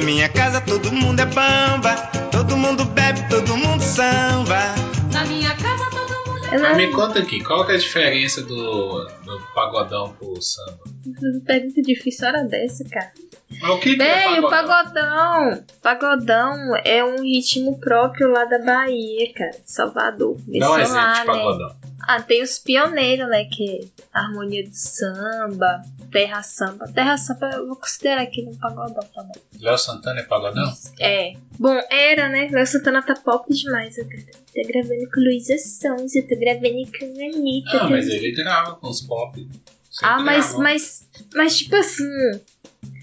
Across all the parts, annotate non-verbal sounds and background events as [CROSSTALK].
Na minha casa todo mundo é bamba, todo mundo bebe, todo mundo samba. Na minha casa todo mundo é Mas me conta aqui, qual que é a diferença do, do pagodão pro samba? Pergunta difícil hora dessa, cara. Mas o que, que é Bem, o pagodão? pagodão. Pagodão é um ritmo próprio lá da Bahia, cara. Salvador. Dá um Começou exemplo lá, de né? Ah, tem os pioneiros, né? Que é harmonia do samba, terra samba. Terra samba eu vou considerar aqui um pagodão também. Léo Santana é pagodão? É. Bom, era, né? Léo Santana tá pop demais agora. Tá gravando com Luísa Sons, eu tô gravando com a Anitta. Ah, tá- mas ele grava com os pop. Ah, mas, gravou. mas, mas tipo assim,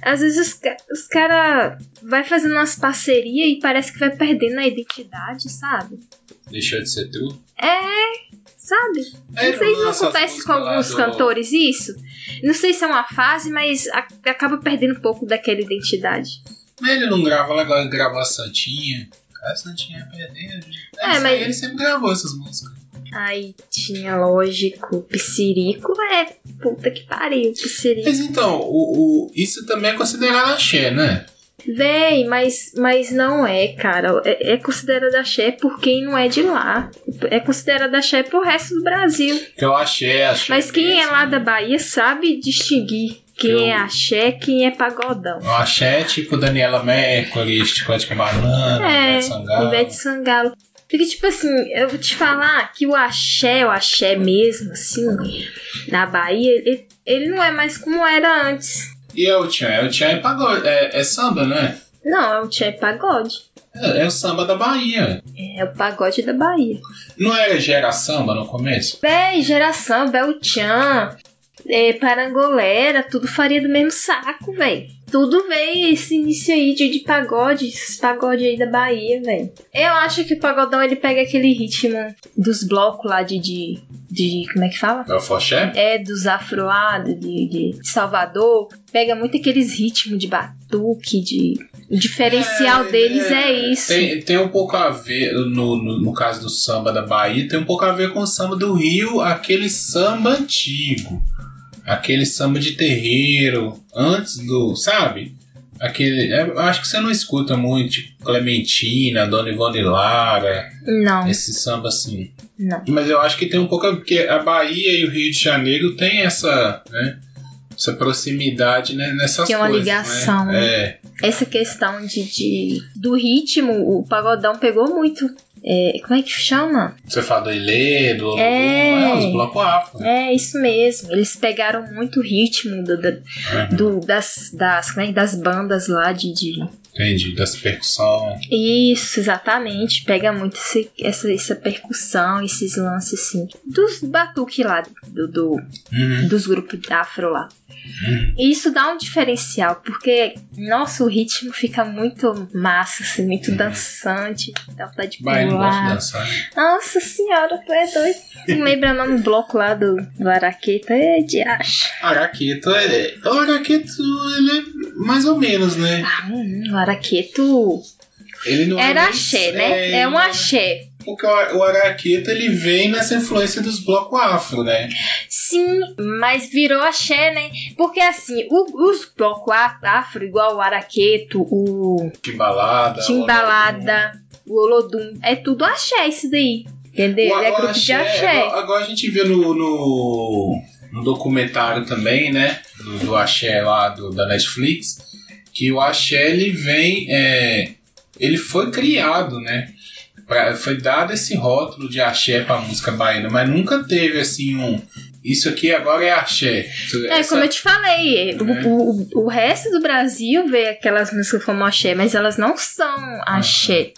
às vezes os, os cara vai fazendo umas parcerias e parece que vai perdendo a identidade, sabe? Deixou de ser true? É, sabe? É, não sei se acontece com alguns do- cantores isso. Não sei se é uma fase, mas a- acaba perdendo um pouco daquela identidade. Mas ele não grava legal, ele gravou a Santinha. A Santinha é perdendo. É, É, mas- Ele sempre gravou essas músicas. Aí tinha, lógico, Psirico, é, puta que pariu, Psirico. Mas então, o, o- isso também é considerado axé, né? Véi, mas, mas não é, cara. É, é considerado axé por quem não é de lá. É considerado axé pro resto do Brasil. Que é o axé, axé. Mas quem é mesmo. lá da Bahia sabe distinguir quem Eu- é axé quem é pagodão. O axé é tipo Daniela Mercury, Chicote com Banana, É, Ivete Sangalo. Ivete Sangalo. Porque, tipo assim, eu vou te falar que o axé, o axé mesmo, assim, na Bahia, ele, ele não é mais como era antes. E é o Tchan? É o Tchan é pagode, é, é samba, né? Não, é o tchê pagode. É, é o samba da Bahia. É o pagode da Bahia. Não era gera samba no começo? Véi, geração, Belchan, é, Parangolera, tudo faria do mesmo saco, véi. Tudo veio esse início aí de, de pagode, esses pagode aí da Bahia, véi. Eu acho que o pagodão ele pega aquele ritmo dos blocos lá de, de, de. Como é que fala? É o Foché? É, dos afro lá, de, de Salvador. Pega muito aqueles ritmos de batuque, de. O diferencial É, deles é, é, isso. Tem, tem um pouco a ver, no, no, no caso do samba da Bahia, tem um pouco a ver com o samba do Rio, aquele samba antigo. Aquele samba de terreiro, antes do. Sabe? Aquele. é, eu acho que você não escuta muito, tipo Clementina, Dona Ivone Lara, Não, esse samba assim. não. Mas eu acho que tem um pouco. Porque a Bahia e o Rio de Janeiro tem essa. Né, essa proximidade né, nessas Tem uma coisas. ligação. Né? É. essa questão de, de- do ritmo, o pagodão pegou muito. É, como é que chama? Você fala do Ilê, do Olodum, É. é, os blocos afro. É isso mesmo. Eles pegaram muito o ritmo do, da- Uhum. do- das, das, é que- das bandas lá de, de- Entendi, das percussão. Isso, exatamente. Pega muito esse- essa, essa percussão, esses lances assim. Dos batuque lá, do, do- Uhum. dos grupos afro lá. Uhum. E isso dá um diferencial, porque, nossa, o ritmo fica muito massa, assim, muito dançante. Dá pra de não pular. dançar. né? Nossa senhora, tu é doido. Não lembra o nome do bloco lá do, do Araqueta? É de acho. Araqueto é. O Araqueto, ele é mais ou menos, né? Ah, hum, o Araqueto Ele não é era nem- axé, né? É um axé. Porque o o Araqueto ele vem nessa influência dos blocos afro, né? Sim, mas virou axé, né? Porque assim, o- os blocos afro, igual o Araqueto, o Timbalada. Timbalada, o Olodum, é tudo axé isso daí. Entendeu? O, é o grupo de axé. Agora, agora a gente viu no, no, no documentário também, né? Do, do axé lá do, da Netflix, que o axé ele vem. é, ele foi criado, né? Pra- foi dado esse rótulo de axé pra música baiana, mas nunca teve assim um. Isso aqui agora é axé. É, Essa- como eu te falei, o- É. o, o, o resto do Brasil vê aquelas músicas como axé, mas elas não são axé,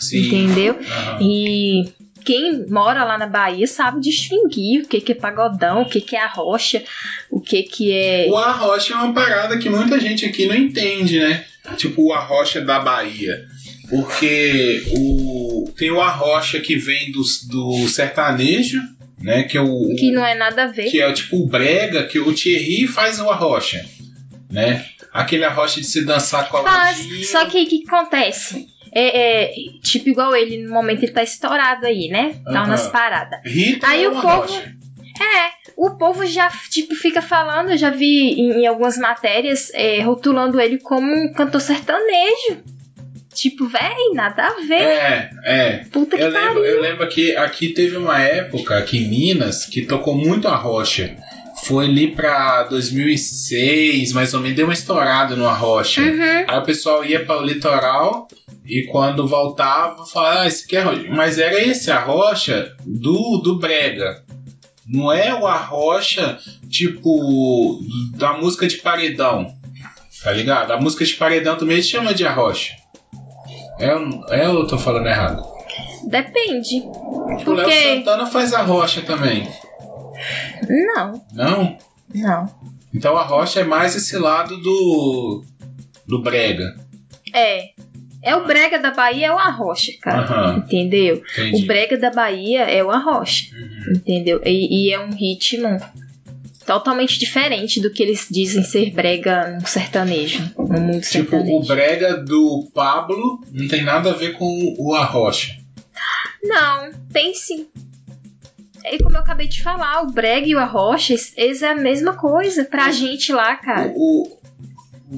Sim. entendeu? Aham. E quem mora lá na Bahia sabe distinguir o que, que é pagodão, o que, que é arrocha, o que, que é. O arrocha é uma parada que muita gente aqui não entende, né? Tipo o arrocha da Bahia. Porque o, tem o arrocha que vem do, do sertanejo, né? Que é o. Que não é nada a ver. que é tipo o brega, que o Thierry faz o arrocha, né? Aquele arrocha de se dançar coladinho. Faz, só que o que acontece? É, é, tipo, igual ele, no momento ele tá estourado aí, né? Tá Aham. nas paradas. Rita Aí é o povo- arrocha. O povo já, tipo, fica falando, eu já vi em, em algumas matérias, é, rotulando ele como um cantor sertanejo. Tipo, véi, nada a ver. É, é. Puta que Eu lembro, pariu. eu lembro que aqui teve uma época, aqui em Minas, que tocou muito a rocha. Foi ali pra 2006, mais ou menos, deu uma estourada no Arrocha. Uhum. Aí o pessoal ia para o litoral e quando voltava, falava, ah, esse aqui é Arrocha. Mas era esse Arrocha do, do Brega. Não é o Arrocha, tipo, da música de paredão. Tá ligado? A música de paredão também se chama de Arrocha. É, é ou eu tô falando errado? Depende. O Por Léo? Santana faz a rocha também. Não, Não? não. Então a rocha é mais esse lado do. do brega. É. É o brega da Bahia, é o arrocha, cara. Entendeu? Entendi. O brega da Bahia é o arrocha. Uhum. Entendeu? E, e é um ritmo totalmente diferente do que eles dizem ser brega no sertanejo, no mundo Tipo, o sertanejo. brega do Pablo não tem nada a ver com o Arrocha. Não, tem sim. E como eu acabei de falar, o brega e o arrocha, eles é a mesma coisa pra gente lá, cara. O, o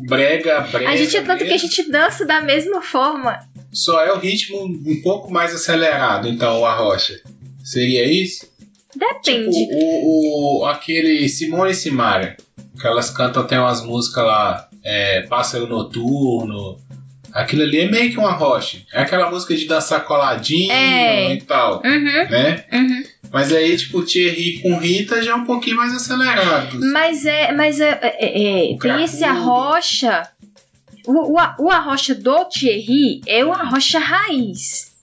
brega, brega. A gente é tanto que a mesmo, gente dança da mesma forma. Só é o ritmo um pouco mais acelerado, então, o Arrocha. Seria isso? Depende. Tipo, o, o, aquele Simone e Simaria, que elas cantam até umas músicas lá, é, Pássaro Noturno. Aquilo ali é meio que uma rocha. É aquela música de dançar coladinho É. e tal, Uhum, né? uhum. Mas aí, tipo, o Thierry com Rita já é um pouquinho mais acelerado. Mas é, mas é, é, é, O tem esse arrocha. O, o, a- o arrocha do Thierry é o arrocha raiz.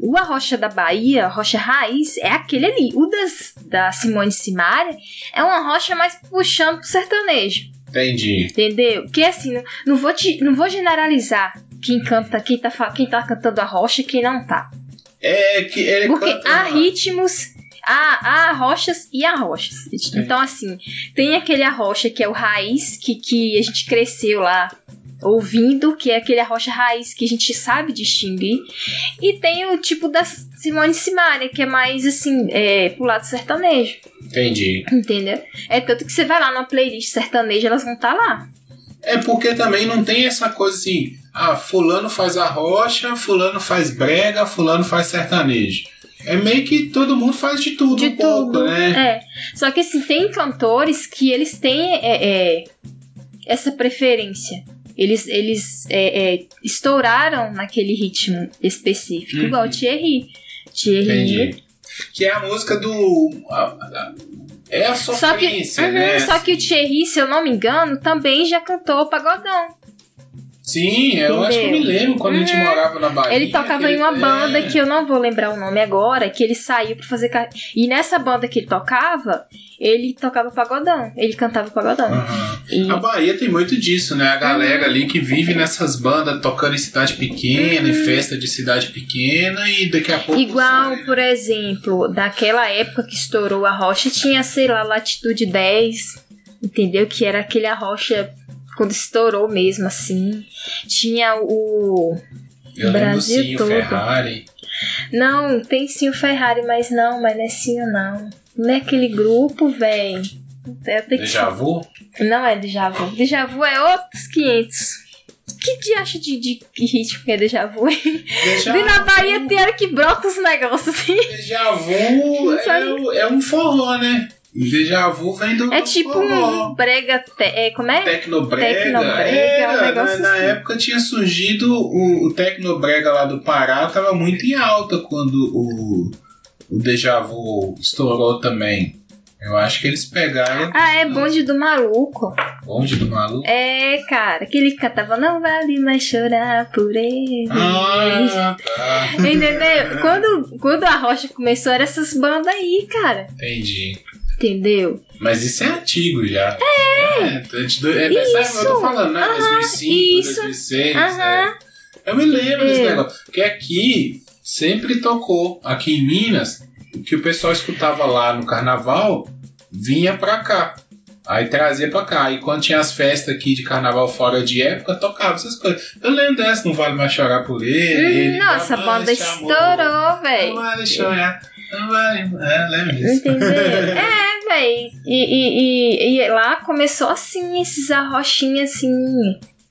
O arrocha da Bahia, arrocha raiz, é aquele ali. O das, da Simone Simaria é uma arrocha mais puxando pro sertanejo. Entendi. Entendeu? Que assim, não, não, vou, te, não vou generalizar quem canta, quem tá, quem tá cantando arrocha e quem não tá. É que ele Porque canta há ritmos, há, há arrochas e arrochas. Então, assim, tem aquele arrocha que é o raiz, que, que a gente cresceu lá ouvindo, que é aquele arrocha raiz que a gente sabe distinguir. E tem o tipo da Simone Simaria, que é mais, assim, é, pro lado sertanejo. Entendi. Entendeu? É tanto que você vai lá numa playlist sertaneja, elas vão estar lá. É porque também não tem essa coisa assim, ah, fulano faz a rocha, fulano faz brega, fulano faz sertanejo. É meio que todo mundo faz de tudo de um pouco, tudo. né? É. Só que assim, tem cantores que eles têm é, é, essa preferência. Eles, eles é, é, estouraram naquele ritmo específico, Uhum. igual o Thierry. Thierry. Entendi. Que é a música do. a- a- é a Só que, sofrência, uhum, né? só que o Thierry, se eu não me engano, também já cantou pagodão. Sim, eu acho que eu me Entendeu? lembro quando a gente Uhum. morava na Bahia. Ele tocava que em uma é, banda que eu não vou lembrar o nome agora, que ele saiu pra fazer. E nessa banda que ele tocava, ele tocava pagodão. Ele cantava pagodão. Aham. E- A Bahia tem muito disso, né? A galera ali que vive nessas bandas tocando em cidade pequena, em festa de cidade pequena e daqui a pouco. Igual, sai. por exemplo, daquela época que estourou a rocha, tinha, sei lá, latitude 10, entendeu? Que era aquele a rocha quando estourou mesmo, assim. Tinha o. Eu Brasil sim, o todo. Ferrari. Não, tem sim o Ferrari, mas não, mas não é sim não. Não é aquele grupo, tenho que- Déjà vu? Não é déjà vu. Déjà vu é outros 500. Que de acha de, de que ritmo que é déjà vu? Déjà E na Bahia tem hora que brota os negócios assim. Déjà vu é, é um forró, né? Déjà vu vem do É tipo forró. um brega. Te, é, como é? Tecnobrega. Tecnobrega, Era, um negócio na, na assim. época tinha surgido o, o Tecnobrega lá do Pará, tava muito em alta quando o, o Deja Vu estourou também. Eu acho que eles pegaram Ah, é bonde do maluco. onde do maluco. É, cara, que ele cantava Não vale mais chorar por ele. Ah, tá. [LAUGHS] Entendeu? Quando, quando a Rocha começou, eram essas bandas aí, cara. Entendi. Entendeu? Mas isso é antigo já. É! É, é dessa época eu tô falando, né? Aham, 2005, isso. 2006. Aham. é. Eu me lembro desse negócio. Porque aqui sempre tocou, aqui em Minas, o que o pessoal escutava lá no carnaval vinha pra cá. Aí trazia pra cá. E quando tinha as festas aqui de carnaval fora de época, tocava essas coisas. Eu lembro dessa, não vale mais chorar por ele. ele Hum, Nossa, a banda estourou, Não velho. vale chorar. Não vale. É, lembro disso. Entendeu? [LAUGHS] É, E, e, e, e lá começou assim, esses arrochinhos assim.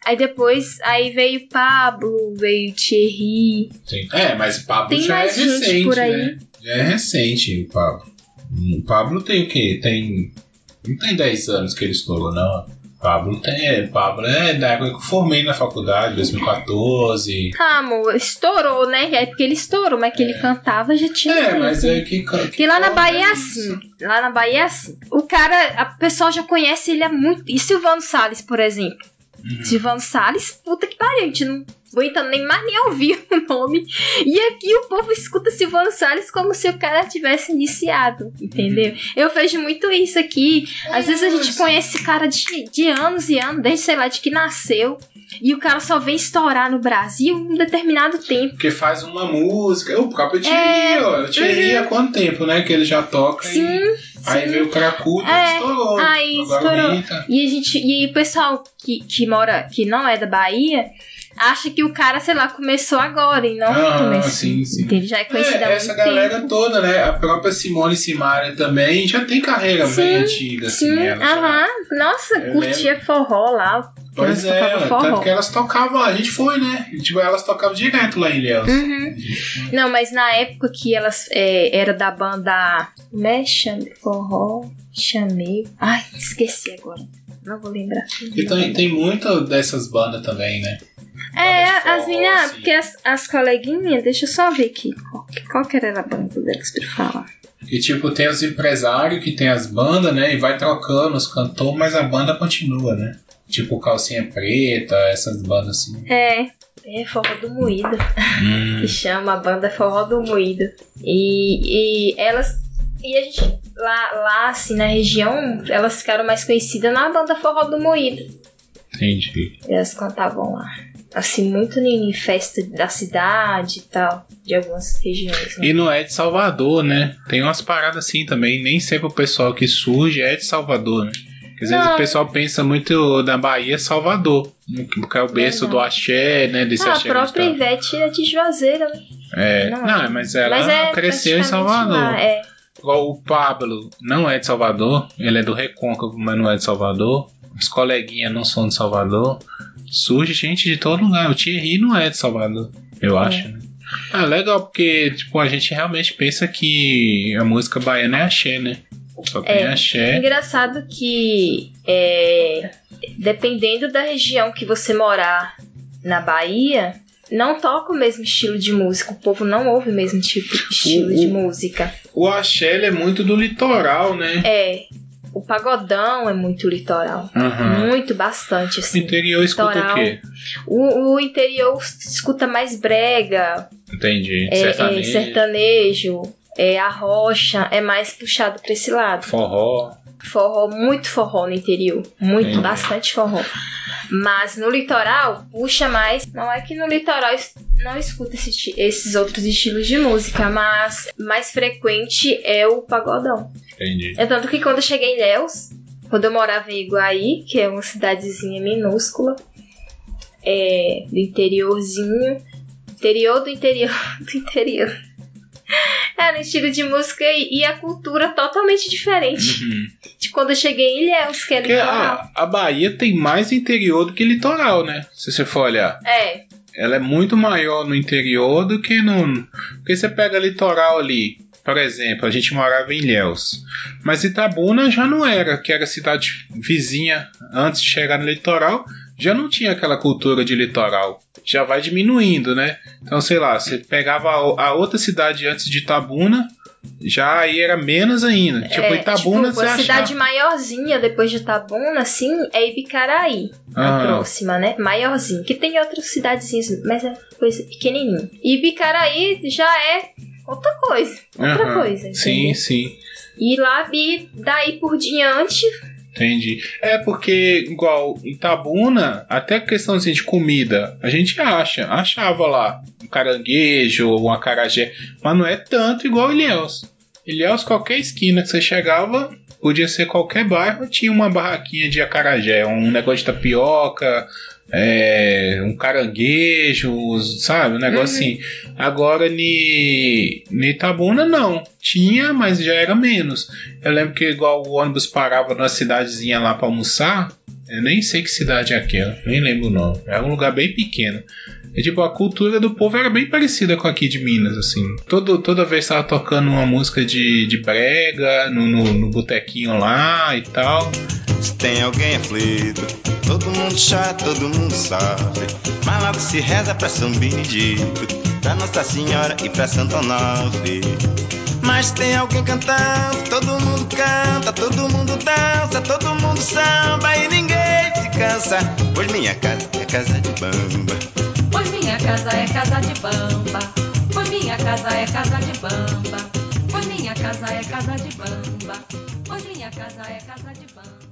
Aí depois, aí veio Pablo, veio Thierry. Sim. É, mas o Pablo Tem já é recente, por aí. né? Já é recente o Pablo. O Pablo tem o quê? Tem. Não tem 10 anos que ele estourou, não. Pablo tem. Pablo é da época que eu formei na faculdade, 2014. Ah, amor, estourou, né? É porque ele estourou, mas que ele cantava já tinha. É, mas é que. que Porque lá na Bahia é assim. Lá na Bahia é assim. O cara, a pessoa já conhece ele há muito. E Silvano Salles, por exemplo? Uhum. Silvano Salles, puta que pariu, a gente não aguenta nem mais nem ouvir o nome. E aqui o povo escuta Silvano Salles como se o cara tivesse iniciado, entendeu? Eu vejo muito isso aqui. Às vezes a gente conhece esse cara de, de anos e anos, desde sei lá, de que nasceu. E o cara só vem estourar no Brasil em um determinado tempo. Porque faz uma música. O próprio É, Thierry, ó. O Thierry há quanto tempo, né? Que ele já toca. Sim, e... Aí sim. veio o Cracudo É, e estourou. aí estourou. E a gente, e aí o pessoal que, que mora, que não é da Bahia, acha que o cara, sei lá, começou agora e não Ah, começou. sim, sim. Entende? Já é conhecido há É, essa muito galera tempo. toda, né? A própria Simone Simaria também já tem carreira Sim, bem antiga, assim. Sim, ela já- aham. Nossa, Eu curtia forró lá. Pois Elas é, tocavam forró. tanto que elas tocavam, a gente foi, né? Tipo, elas tocavam direto lá em Ilhéus. Uhum. Não, mas na época que elas é, era da banda Mexa, forró, chamei. Ai, esqueci agora. Não vou lembrar. E tem, tem muito dessas bandas também, né? É, de as forró, minhas. assim. Porque as, as coleguinhas, deixa eu só ver aqui. Qual, que- qual que era a banda delas pra falar? E tipo, tem os empresários que tem as bandas, né? E vai trocando os cantores, mas a banda continua, né? Tipo Calcinha Preta, essas bandas assim. É. É Forró do Moído. Hum. [LAUGHS] que chama a banda Forró do Moído. E, e elas. E a gente, lá, lá, assim, na região, elas ficaram mais conhecidas na banda Forró do Moído. Entendi. Elas cantavam lá. Assim, muito em festa da cidade e tal, de algumas regiões. Né? E não é de Salvador, né? Tem umas paradas assim também. Nem sempre o pessoal que surge é de Salvador, né? Porque às vezes Não. o pessoal pensa muito na Bahia Salvador. Porque é o berço Não, do não. axé, né? Desse Ah, a axé própria misturado. Ivete é de Juazeiro, né? É, Não, mas ela Mas é cresceu em Salvador. lá, é. Igual o Pablo não é de Salvador, ele é do Recôncavo, mas não é de Salvador. Os coleguinhas não são de Salvador. Surge gente de todo lugar. O Thierry não é de Salvador, eu acho. Né? Ah, legal, porque tipo, a gente realmente pensa que a música baiana é axé, né? Só tem É. axé. Engraçado que é, dependendo da região que você morar na Bahia, não toca o mesmo estilo de música. O povo não ouve o mesmo tipo de estilo O- de o- música. O axé é muito do litoral, né? É. O pagodão é muito litoral. Aham. Muito, bastante, O assim. interior escuta Litoral. o quê? O, o interior escuta mais brega, Entendi. é, é, Sertanejo, sertanejo, é, a rocha, é mais puxado pra esse lado. forró. Forró, muito forró no interior. Muito, Entendi. bastante forró. Mas no litoral, puxa mais. Não é que no litoral não escuta esse esses outros estilos de música, mas mais frequente é o pagodão. Entendi. É tanto que quando eu cheguei em Ilhéus, quando eu morava em Iguaí, que é uma cidadezinha minúscula, é, do interiorzinho, interior do interior [LAUGHS] do interior. Era um estilo de música e, e a cultura totalmente diferente Uhum. de quando eu cheguei em Ilhéus, que é litoral. a, a Bahia tem mais interior do que litoral, né? Se você for olhar. É, Ela é muito maior no interior do que no. Porque você pega litoral ali. Por exemplo, a gente morava em Ilhéus. Mas Itabuna já não era, que era cidade vizinha antes de chegar no litoral. Já não tinha aquela cultura de litoral. Já vai diminuindo, né? Então, sei lá, você pegava a, a outra cidade antes de Itabuna, já aí era menos ainda. tipo, é, Itabuna tipo, você a achava. cidade maiorzinha depois de Itabuna, assim, é Ibicaraí. A Ah. próxima, né? Maiorzinha. Que tem outras cidadezinhas, mas é coisa pequenininha. Ibicaraí já é outra coisa. Outra coisa. Sim, entendeu? sim. E lá, e daí por diante, Entendi. É porque, igual Itabuna, até questão assim, de comida, a gente acha, achava lá um caranguejo, um acarajé, mas não é tanto igual Ilhéus. Ilhéus, qualquer esquina que você chegava, podia ser qualquer bairro, tinha uma barraquinha de acarajé, um negócio de tapioca, é, um caranguejo, sabe? Um negócio Uhum. assim. Agora, ni, ni não. Tinha, mas já era menos. Eu lembro que igual o ônibus parava numa cidadezinha lá pra almoçar. Eu nem sei que cidade é aquela, nem lembro o nome. Era um lugar bem pequeno. E, tipo, a cultura do povo era bem parecida com aqui de Minas, assim. Todo, toda vez tava tocando uma música de, de brega no, no, no botequinho lá e tal. Se tem alguém aflito, todo mundo chora, todo mundo sofre. Mas logo se reza pra São Benedito, pra Nossa Senhora e pra Santo Onofre. Mas tem alguém cantando, todo mundo canta, todo mundo dança, todo mundo samba e ninguém se cansa. Pois minha casa é casa de bamba. Pois minha casa é casa de bamba. Pois minha casa é casa de bamba. Pois minha casa é casa de bamba. Pois minha casa é casa de bamba.